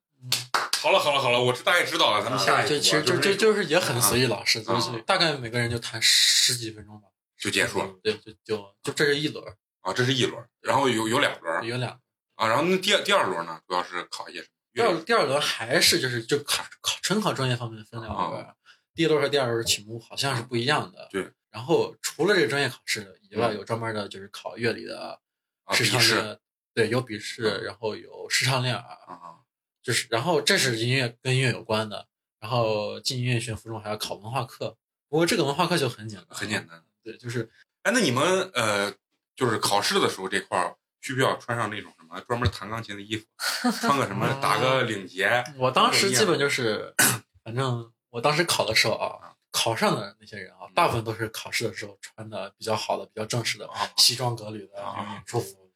好了好了好了，我大概知道了，咱们下一步就其实就就就就是也很随意，老师就啊是大概每个人就谈十几分钟吧，就结束了对，就就就这是一轮，啊，这是一轮，然后有有两轮有两。啊，然后那第二第二轮呢，主要是考一些什么？第二第二轮还是就是就考考纯考专业方面分两轮，第一轮和第二轮题目好像是不一样的。对。然后除了这个专业考试以外，嗯有专门的就是考乐理的啊，视唱练，对，有笔试，嗯然后有视唱练耳，啊就是然后这是音乐跟音乐有关的。然后进音乐学院附中还要考文化课，不过这个文化课就很简单，很简单。对，就是哎，那你们呃，就是考试的时候这块儿，需不需要穿上那种什么专门弹钢琴的衣服，穿个什么，<laughs> 打个领结？我当时基本就是，反正我当时考的时候啊，考上的那些人啊，大部分都是考试的时候穿的比较好的、比较正式的啊西装革履的演出服。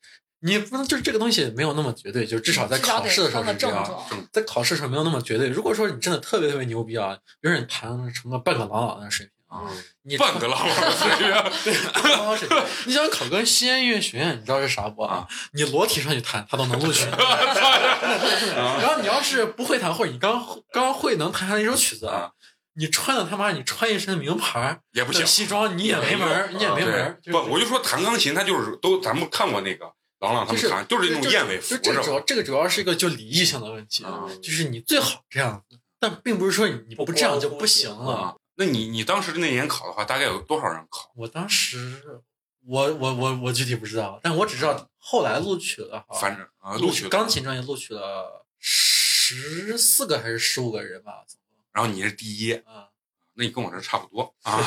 你不能就是这个东西没有那么绝对，就至少在考试的时候是这样。在考试的时候没有那么绝对。如果说你真的特别特别牛逼啊，比如说你弹成个半个朗朗的水平啊，嗯你半个朗朗的水平，<laughs> 半个朗朗水平，你想考个西安音乐学院，你知道是啥不啊？你裸体上去弹，他都能录取。<laughs> 然后你要是不会弹，或者你刚刚会能弹下一首曲子啊，你穿的他妈你穿一身名牌也不行。西装，你也没门儿，你也没门儿。不，我就说弹钢琴，他就是都咱们看过那个郎朗他就是们弹，就是那种燕尾服，就这个主要？这个主要是一个就礼仪性的问题，嗯就是你最好这样子，但并不是说你不这样就不行了。啊，那你你当时那年考的话，大概有多少人考？我当时，我我我我具体不知道，但我只知道后来录取了哈，反正啊，录录取钢琴专业录取了十四个还是十五个人吧，然后你是第一，啊，那你跟我这差不多 <laughs> 啊。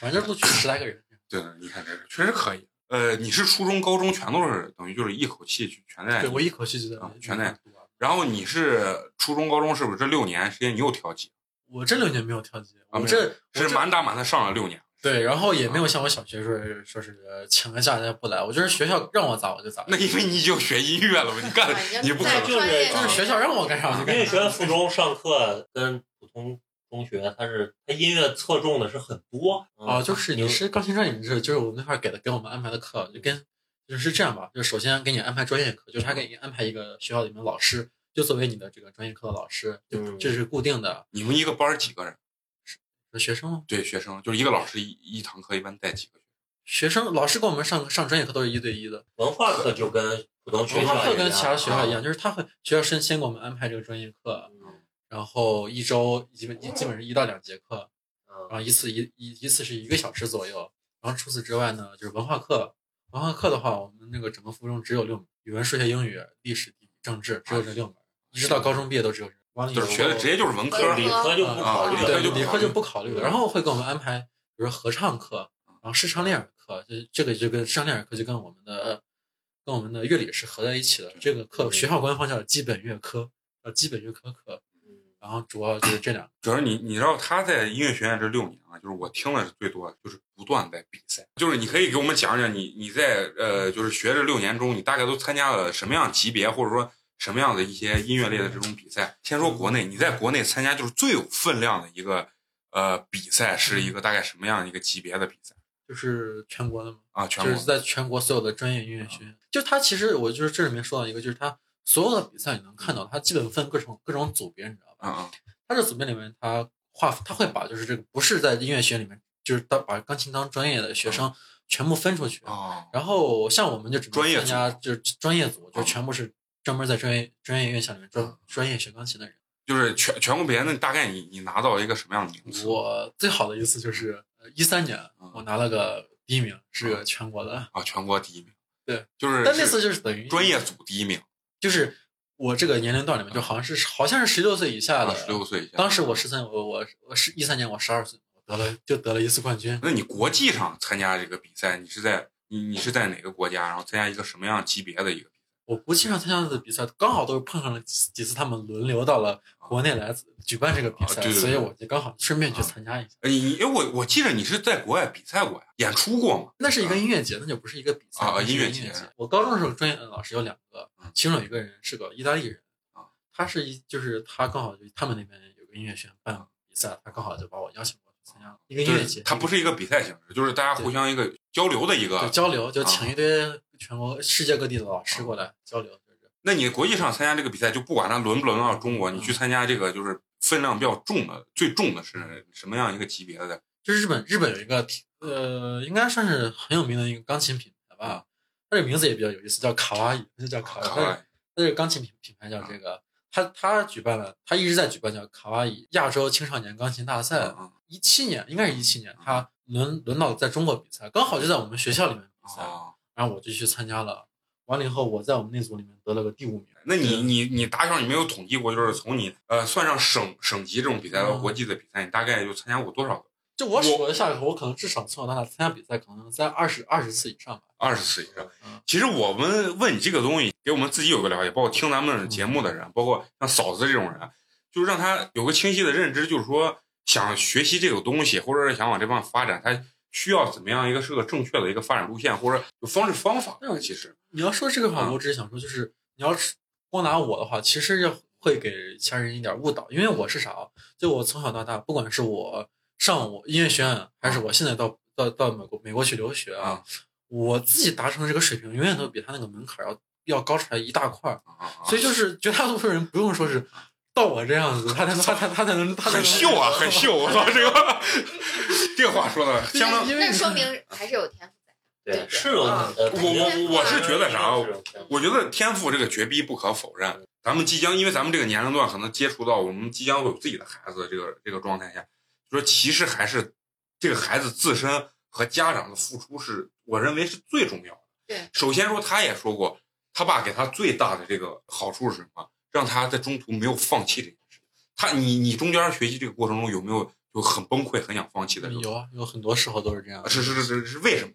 反正录取十来个人。对，你看这个确实可以。呃，你是初中、高中全都是等于就是一口气去全在对，我一口气就在啊全在。然后你是初中、高中是不是这六年时间你又调剂？我这六年没有跳级，啊没有我这我是满打满的上了六年。对，然后也没有像我小学时候说是请个假再不来，我就是学校让我咋我就咋。那因为你就学音乐了嘛，你干啊你不可能就是就是学校让我干啥我就干啥。因为。学附中上课跟普通中学，他是他音乐侧重的是很多啊，就是你是钢琴专业，你是就是我们那块儿给的给我们安排的课，就跟就是这样吧，就是首先给你安排专业课，就是他给你安排一个学校里面老师，就作为你的这个专业课的老师，就嗯这是固定的你们一个班儿几个人？是学生吗。对，学生就是一个老师一一堂课一般带几个？学生老师给我们上上专业课都是一对一的，文化课就跟普通学文化校一样课跟其他学校一样，啊就是他会学校先先给我们安排这个专业课，嗯然后一周基本基本是一到两节课，嗯然后一次一一一次是一个小时左右，然后除此之外呢，就是文化课。文化课的话，我们那个整个附中只有六门，语文、数学、英语、历史、地理、政治，只有这六门，一直到高中毕业都只有这。完了以后就是学的直接就是文科理科就不考虑啊了，对，就理科就不考虑了。然后会给我们安排，比如说合唱课，然后视唱练耳课，就这个就跟视唱练耳课就跟我们的跟我们的乐理是合在一起的。这个课学校官方叫基本乐科，叫基本乐科课。然后主要就是这两个。主要你你知道他在音乐学院这六年啊，就是我听的是最多的，就是不断在比赛。就是你可以给我们讲讲你你在呃就是学这六年中，你大概都参加了什么样级别，或者说什么样的一些音乐类的这种比赛？先说国内，你在国内参加就是最有分量的一个呃比赛，是一个大概什么样的一个级别的比赛就是全国的嘛，啊？全国就是在全国所有的专业音乐学院，就他其实我就是这里面说到一个，就是他所有的比赛你能看到，他基本分各种各种组别，你知道吧？嗯嗯它这组别里面，他划他会把就是这个不是在音乐学院里面，就是当把钢琴当专业的学生全部分出去。哦然后像我们就只能专业参加就是专业组，就哦全部是专门在专业专业院校里面专专业学钢琴的人。就是全全国比赛，那大概你你拿到一个什么样的名次？我最好的一次就是一三年嗯，我拿了个第一名，是个全国的。啊，全国第一名。对，就是但那次就是等于专业组第一名，就是我这个年龄段里面，就好像是好像是十六岁以下的，啊十六岁以下。当时我十三，我我我是一三年，我十二岁，我得了就得了一次冠军。那你国际上参加这个比赛，你是在你你是在哪个国家？然后参加一个什么样级别的一个？我国际上参加的比赛刚好都是碰上了几几次，他们轮流到了国内来举办这个比赛，啊对对对所以我就刚好顺便去参加一下。呃你你我我记得你是在国外比赛过呀，演出过嘛？那是一个音乐节，那就不是一个比赛啊音乐节。我高中的时候专业老师有两个嗯，其中有一个人是个意大利人啊，他是一就是他刚好就他们那边有个音乐学院办比赛，他刚好就把我邀请过去参加了一个音乐节。它不是一个比赛形式，就是大家互相一个交流的一就个。交流，就啊请一堆全国世界各地的老师过来交流。就是那你国际上参加这个比赛，就不管它轮不轮到中国，你去参加这个就是分量比较重的，最重的是什么样一个级别的？就是日本，日本有一个呃，应该算是很有名的一个钢琴品牌吧。它这个名字也比较有意思，叫卡哇伊，就叫卡哇伊。卡哇伊它这个钢琴品品牌叫这个，它它举办了，它一直在举办叫卡哇伊亚洲青少年钢琴大赛。嗯一七年应该是一七年，它轮轮到在中国比赛，刚好就在我们学校里面比赛，哦，然后我就去参加了。完了以后，我在我们那组里面得了个第五名。那你你你打小你没有统计过，就是从你呃算上省省级这种比赛到嗯国际的比赛，你大概就参加过多少个？就我数了下来，我可能至少从小到大参加比赛，可能在二十二十次以上吧。二十次以上嗯。其实我们问你这个东西，给我们自己有个了解，包括听咱们节目的人，包括像嫂子这种人，就是让他有个清晰的认知，就是说想学习这个东西，或者是想往这方面发展，他需要怎么样一个是个正确的一个发展路线，或者有方式方法。嗯其实，你要说这个话，啊我只是想说，就是你要是光拿我的话，其实要会给其他人一点误导，因为我是啥啊？就我从小到大，不管是我上我音乐学院，还是我现在到到到美国美国去留学啊，啊我自己达成的这个水平，永远都比他那个门槛要要高出来一大块儿。所以就是绝大多数人不用说是到我这样子，他才能他才他才能他才能很秀啊，很秀！我操，这个 <laughs> 这个话说的相当。因为那说明还是有天赋在。对对，是有我我我是觉得啥我觉得天赋这个绝逼不可否认。咱们即将，因为咱们这个年龄段可能接触到我们即将会有自己的孩子这个这个状态下，说其实还是这个孩子自身和家长的付出是我认为是最重要的。对，首先说他也说过，他爸给他最大的这个好处是什么？让他在中途没有放弃这件事。他你你中间学习这个过程中有没有就很崩溃、很想放弃的时候？有啊，有很多时候都是这样啊。是是是是是为什么？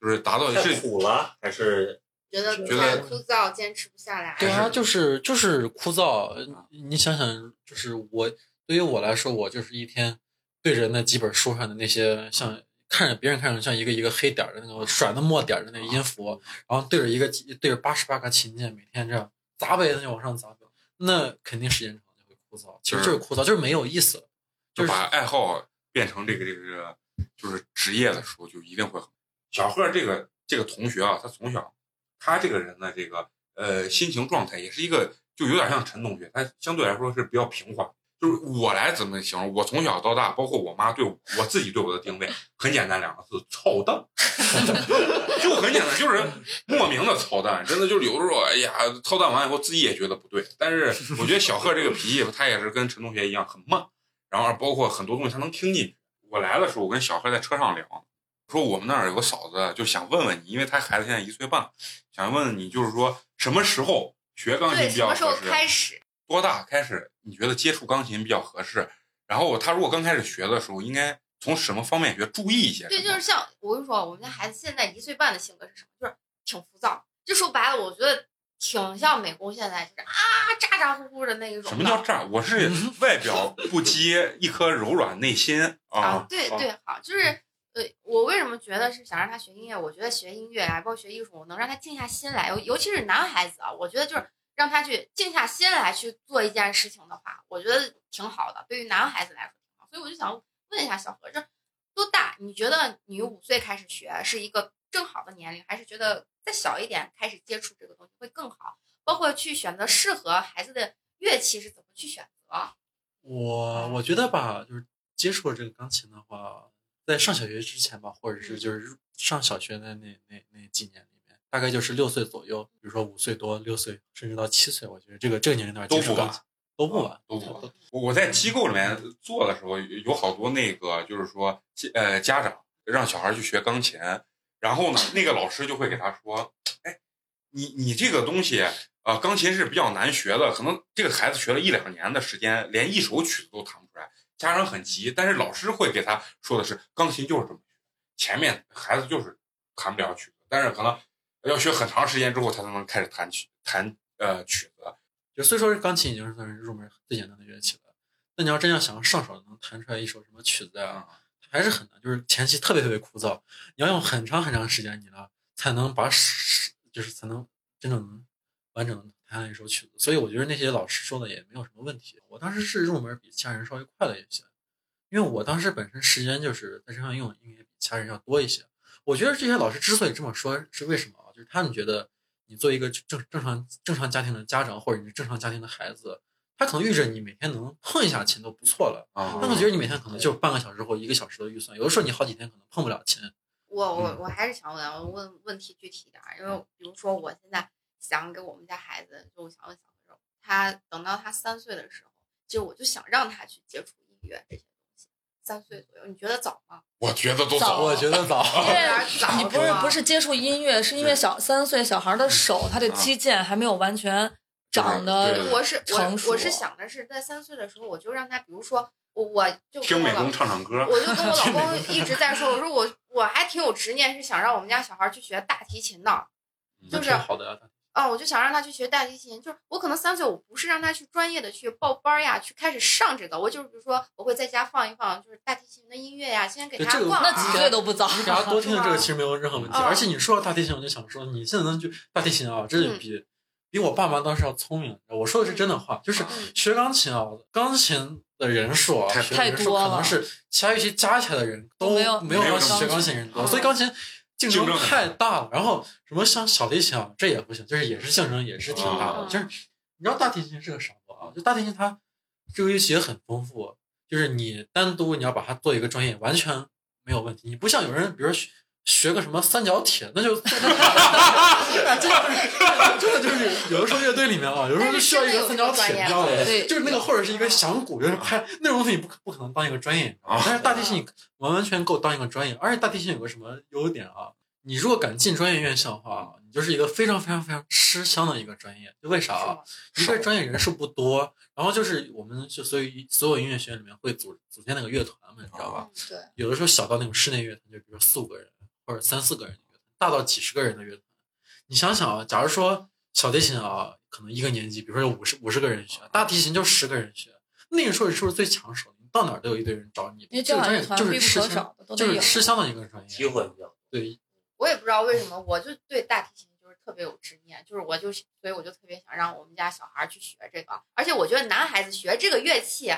就是达到太是苦了，还是觉得觉太得枯燥，坚持不下来。对啊，就是就是枯燥。你想想，就是我对于我来说，我就是一天对着那几本书上的那些像看着别人看着像一个一个黑点儿的那个甩的墨点儿的那个音符，然后对着一个对着八十八个琴键，每天这样砸呗，那就往上砸呗，那肯定时间长就会枯燥。其实就是枯燥，就是没有意思。就把爱好变成这个这个这个就是职业的时候，就一定会很。小贺这个这个同学啊，他从小他这个人的这个呃心情状态也是一个，就有点像陈同学，他相对来说是比较平缓。就是我来怎么形容？我从小到大，包括我妈对我我自己对我的定位，很简单两个字：操蛋。<laughs> 就很简单，就是莫名的操蛋，真的就是有的时候，哎呀，操蛋完以后自己也觉得不对。但是我觉得小贺这个脾气，他也是跟陈同学一样很慢，然后包括很多东西他能听进去。我来的时候，我跟小贺在车上聊，说我们那儿有个嫂子，就想问问你，因为他孩子现在一岁半，想问问你，就是说什么时候学钢琴，比较什么时候合适？开始？多大开始你觉得接触钢琴比较合适？然后他如果刚开始学的时候，应该从什么方面学？注意一些？对，就是像我跟你说，我们家孩子现在一岁半的性格是什么？就是挺浮躁。就说白了，我觉得挺像美工现在就是啊咋咋呼呼的那一种。什么叫这儿？我是 <laughs> 外表不羁，一颗柔软内心？啊对对，好，就是呃，我为什么觉得是想让他学音乐？我觉得学音乐啊，包括学艺术，我能让他静下心来，尤尤其是男孩子啊，我觉得就是让他去静下心来去做一件事情的话，我觉得挺好的。对于男孩子来说挺好，所以我就想问一下小何，这多大？你觉得你五岁开始学是一个正好的年龄，还是觉得再小一点开始接触这个东西会更好？包括去选择适合孩子的乐器是怎么去选择？我我觉得吧，就是接触这个钢琴的话，在上小学之前吧，或者是就是上小学的那那那几年里面，大概就是六岁左右，比如说五岁多、六岁，甚至到七岁，我觉得这个这个年龄段都不晚都不晚，都不晚。我我在机构里面做的时候，有好多那个就是说，呃，家长让小孩去学钢琴，然后呢，那个老师就会给他说，哎，你你这个东西，呃，钢琴是比较难学的，可能这个孩子学了一两年的时间，连一首曲子都弹不出来，家长很急，但是老师会给他说的是，钢琴就是这么学，前面孩子就是弹不了曲子，但是可能要学很长时间之后，他才能开始弹曲弹呃曲子。就虽说钢琴已经是算是入门最简单的乐器了，那你要真要想上手能弹出来一首什么曲子啊，还是很难，就是前期特别特别枯燥，你要用很长很长时间，你呢才能把是就是才能真正能完整的弹一首曲子。所以我觉得那些老师说的也没有什么问题。我当时是入门比其他人稍微快了一些，因为我当时本身时间就是在身上用，应该比其他人要多一些。我觉得这些老师之所以这么说，是为什么啊？就是他们觉得你作为一个正正常正常家庭的家长，或者你是正常家庭的孩子，他可能预着你每天能碰一下琴都不错了。啊他们觉得你每天可能就半个小时或一个小时的预算，有的时候你好几天可能碰不了琴。我我嗯我还是想问，我问问题具体一点儿，因为比如说我现在想给我们家孩子，就我想问小朋友，他等到他三岁的时候，就我就想让他去接触音乐这些三岁左右，你觉得早吗？我觉得都早早，我觉得早。<laughs> 因 <laughs> 为早你不是不是接触音乐，是因为小三岁小孩的手，他的肌腱还没有完全长对得我是成熟我我是想的是在三岁的时候，我就让他，比如说我我就跟我老 <laughs> 听美工唱唱歌。我就跟我老公一直在说，我说我我还挺有执念，是想让我们家小孩去学大提琴的。就是好的呀。啊，我就想让他去学大提琴，就是我可能三岁，我不是让他去专业的去报班儿呀，去开始上这个，我就是比如说我会在家放一放，就是大提琴的音乐呀，先给对这个他灌那几耳。岁都不早。你给他多听听这个其实没有任何问题。嗯而且你说到大提琴，我就想说，你现在能去大提琴啊，真的比、比我爸妈当时要聪明。我说的是真的话，就是嗯学钢琴啊，钢琴的人数啊，太学的人数太多了可能是其他乐器加起来的人都没有学钢琴人多，嗯所以钢琴竞争太大了。然后什么像小提琴啊，这也不行，就是也是竞争也是挺大的。嗯就是你知道大提琴是个啥不啊？就大提琴它这个乐器也很丰富，就是你单独你要把它做一个专业，完全没有问题。你不像有人，比如说学学个什么三角铁，那就哎真的就是真的就是有的时候乐队里面啊，有时候就需要一个三角铁，你知道吗？就是那个或者是一个响鼓，就是拍那种东西，你不可不可能当一个专业，但是大提琴你完完全够当一个专业，而且大提琴有个什么优点啊？你如果敢进专业院校的话，你就是一个非常非常非常吃香的一个专业。就为啥啊？一个专业人数不多，然后就是我们就所以所有音乐学院里面会组组建那个乐团嘛，你知道吧？嗯，对，有的时候小到那种室内乐团，就比如说四五个人或者三四个人的乐团，大到几十个人的乐团。你想想啊，假如说小提琴啊，可能一个年级，比如说有五十五十个人学，大提琴就十个人学，那个时候你是不是最抢手？你到哪儿都有一堆人找你，因为这个专业就是吃香，就。是吃香的一个专业机业。会比较多。对，我也不知道为什么，我就对大提琴就是特别有执念，就是我就所以我就特别想让我们家小孩去学这个，而且我觉得男孩子学这个乐器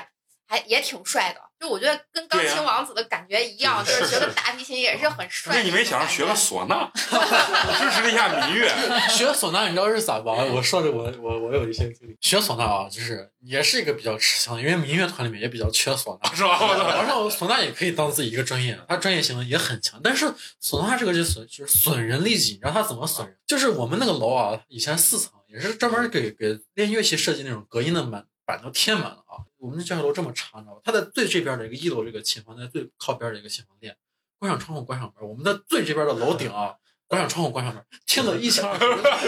还也挺帅的，就我觉得跟钢琴王子的感觉一样，对就是学个大提琴也是很帅那。你没想着学个唢呐，支持一下民乐？<laughs> 学唢呐，你知道是咋吧？我说的我我我有一些经历。学唢呐啊，就是也是一个比较吃香的，因为民乐团里面也比较缺唢呐。<laughs> 是吧？然后唢呐也可以当自己一个专业，它专业性也很强。但是唢呐这个就损就是损人利己，你知道它怎么损人？就是我们那个楼啊，以前四层也是专门给给练乐器设计那种隔音的满板都贴满了啊。我们的教学楼这么长，你知道吧？它在最这边的一个一楼这个琴房在最靠边的一个琴房练，关上窗户关上门，我们在最这边的楼顶啊。关上窗户，关上门，听了一清二楚。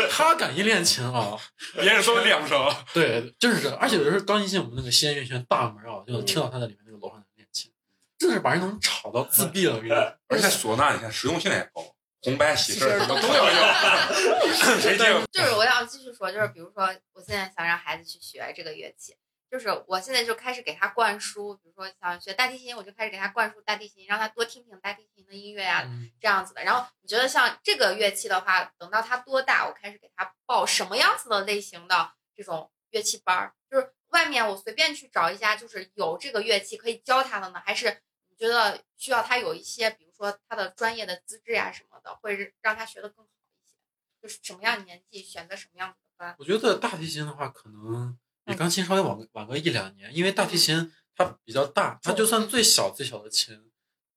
他敢一练琴啊，别人都两成，对，就是这。而且有的时候刚一进我们那个西安乐学院大门啊，就能听到他在里面那个楼上在练琴，真的是把人能吵到自闭了。我跟你讲，而且唢呐你看实用性也高，红白喜事儿什么都要要。<laughs> 谁接？就是我要继续说，就是比如说，我现在想让孩子去学这个乐器，就是我现在就开始给他灌输，比如说想学大提琴，我就开始给他灌输大提琴，让他多听听大提琴的音乐啊、嗯这样子的。然后你觉得像这个乐器的话，等到他多大，我开始给他报什么样子的类型的这种乐器班儿？就是外面我随便去找一家，就是有这个乐器可以教他的呢，还是你觉得需要他有一些，比如说他的专业的资质呀什么的，会让他学得更好一些？就是什么样的年纪选择什么样子的班？我觉得大提琴的话，可能比钢琴稍微晚个晚个一两年，因为大提琴它比较大，它就算最小最小的琴，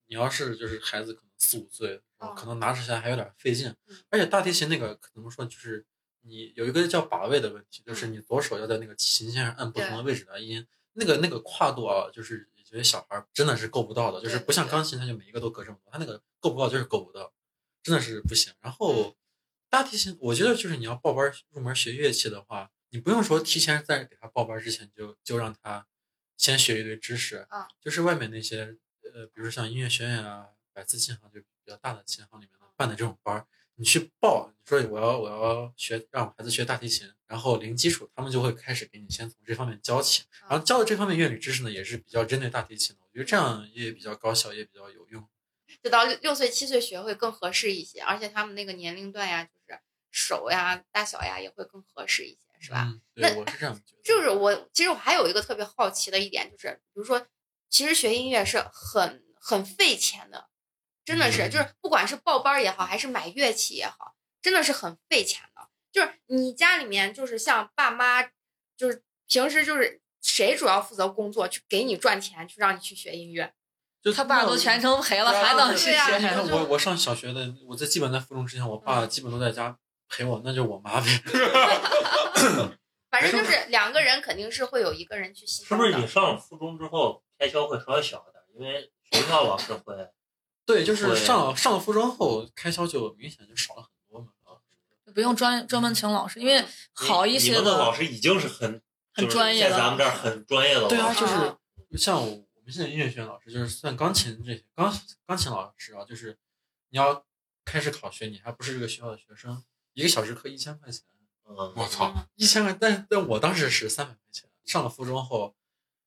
你要是就是孩子可能四五岁，哦可能拿起来还有点费劲嗯。而且大提琴那个可能说就是你有一个叫把位的问题，就是嗯你左手要在那个琴线上按不同的位置来音，那个那个跨度啊，就是有些小孩儿真的是够不到的，就是不像钢琴，他就每一个都隔这么多，他那个够不到就是够不到，真的是不行。然后大提琴，我觉得就是你要报班儿入门学乐器的话，你不用说提前在给他报班儿之前就就让他先学一堆知识，啊就是外面那些呃，比如像音乐学院啊、百思琴行就比较大的琴行里面办的这种班儿，你去报，你说我要我要学让我孩子学大提琴，然后零基础，他们就会开始给你先从这方面教起，然后教的这方面乐理知识呢，也是比较针对大提琴的，我觉得这样也比较高效，也比较有用。就到六六岁七岁学会更合适一些，而且他们那个年龄段呀，就是手呀、大小呀也会更合适一些，是吧？嗯，那对，我是这样觉得。就是我其实我还有一个特别好奇的一点，就是比如说，其实学音乐是很很费钱的，真的是，嗯就是不管是报班儿也好，还是买乐器也好，真的是很费钱的。就是你家里面就是像爸妈，就是平时就是谁主要负责工作，去给你赚钱，去让你去学音乐。就他爸都全程陪了，还能去学？我我上小学的，我在基本在附中之前，我爸嗯基本都在家陪我，那就我妈呗。反正就是两个人肯定是会有一个人去牺牲。是不是你上了附中之后开销会稍微小一点？因为学校老师会，对，就是上上了附中后，开销就明显就少了很多不用专专门请老师，因为好一些你们的老师已经是很很专业的在咱们这儿很专业的了。对啊，哦就是像我我们现在音乐学院老师，就是算钢琴这些钢钢琴老师啊，就是你要开始考学，你还不是这个学校的学生，一个小时课一千块钱，嗯，我操，一千块，但但我当时是三百块钱。上了附中后，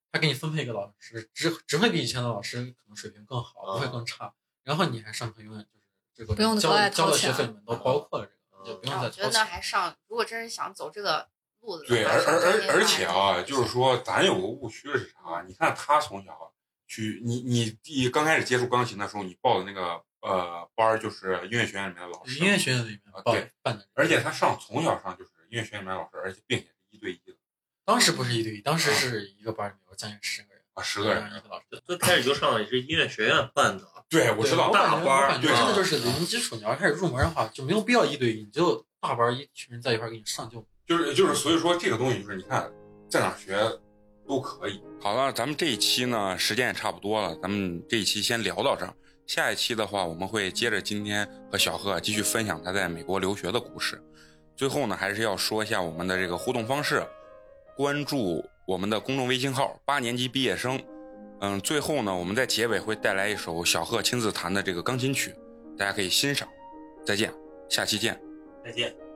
他给你分配一个老师，只只会比以前的老师可能水平更好，不会更差。然后你还上课，永远就是这个不用交交的学费里面都包括了这个，就不用啊我觉得那。还上，如果真是想走这个路子的对，而而而而且啊，就是说，咱有个误区是啥？你看他从小去，你你第一刚开始接触钢琴的时候，你报的那个呃班儿就是音乐学院里面的老师，音乐学院里面办啊对办的，而且他上从小上就是音乐学院里面老师，而且并且是一对一的当时不是一对一，当时是一个班里面有将近十个人，啊，十个人。一个老师。最开始就上的也是音乐学院办的，对，我知道大班对真的就是零基础，你要开始入门的话，就没有必要一对一，你就大班一群人在一块儿给你上就。就是就是，所以说这个东西就是你看在哪儿学都可以。好了，咱们这一期呢时间也差不多了，咱们这一期先聊到这儿。下一期的话，我们会接着今天和小贺继续分享他在美国留学的故事。最后呢，还是要说一下我们的这个互动方式，关注我们的公众微信号“八年级毕业生”。嗯，最后呢，我们在结尾会带来一首小贺亲自弹的这个钢琴曲，大家可以欣赏。再见，下期见。再见。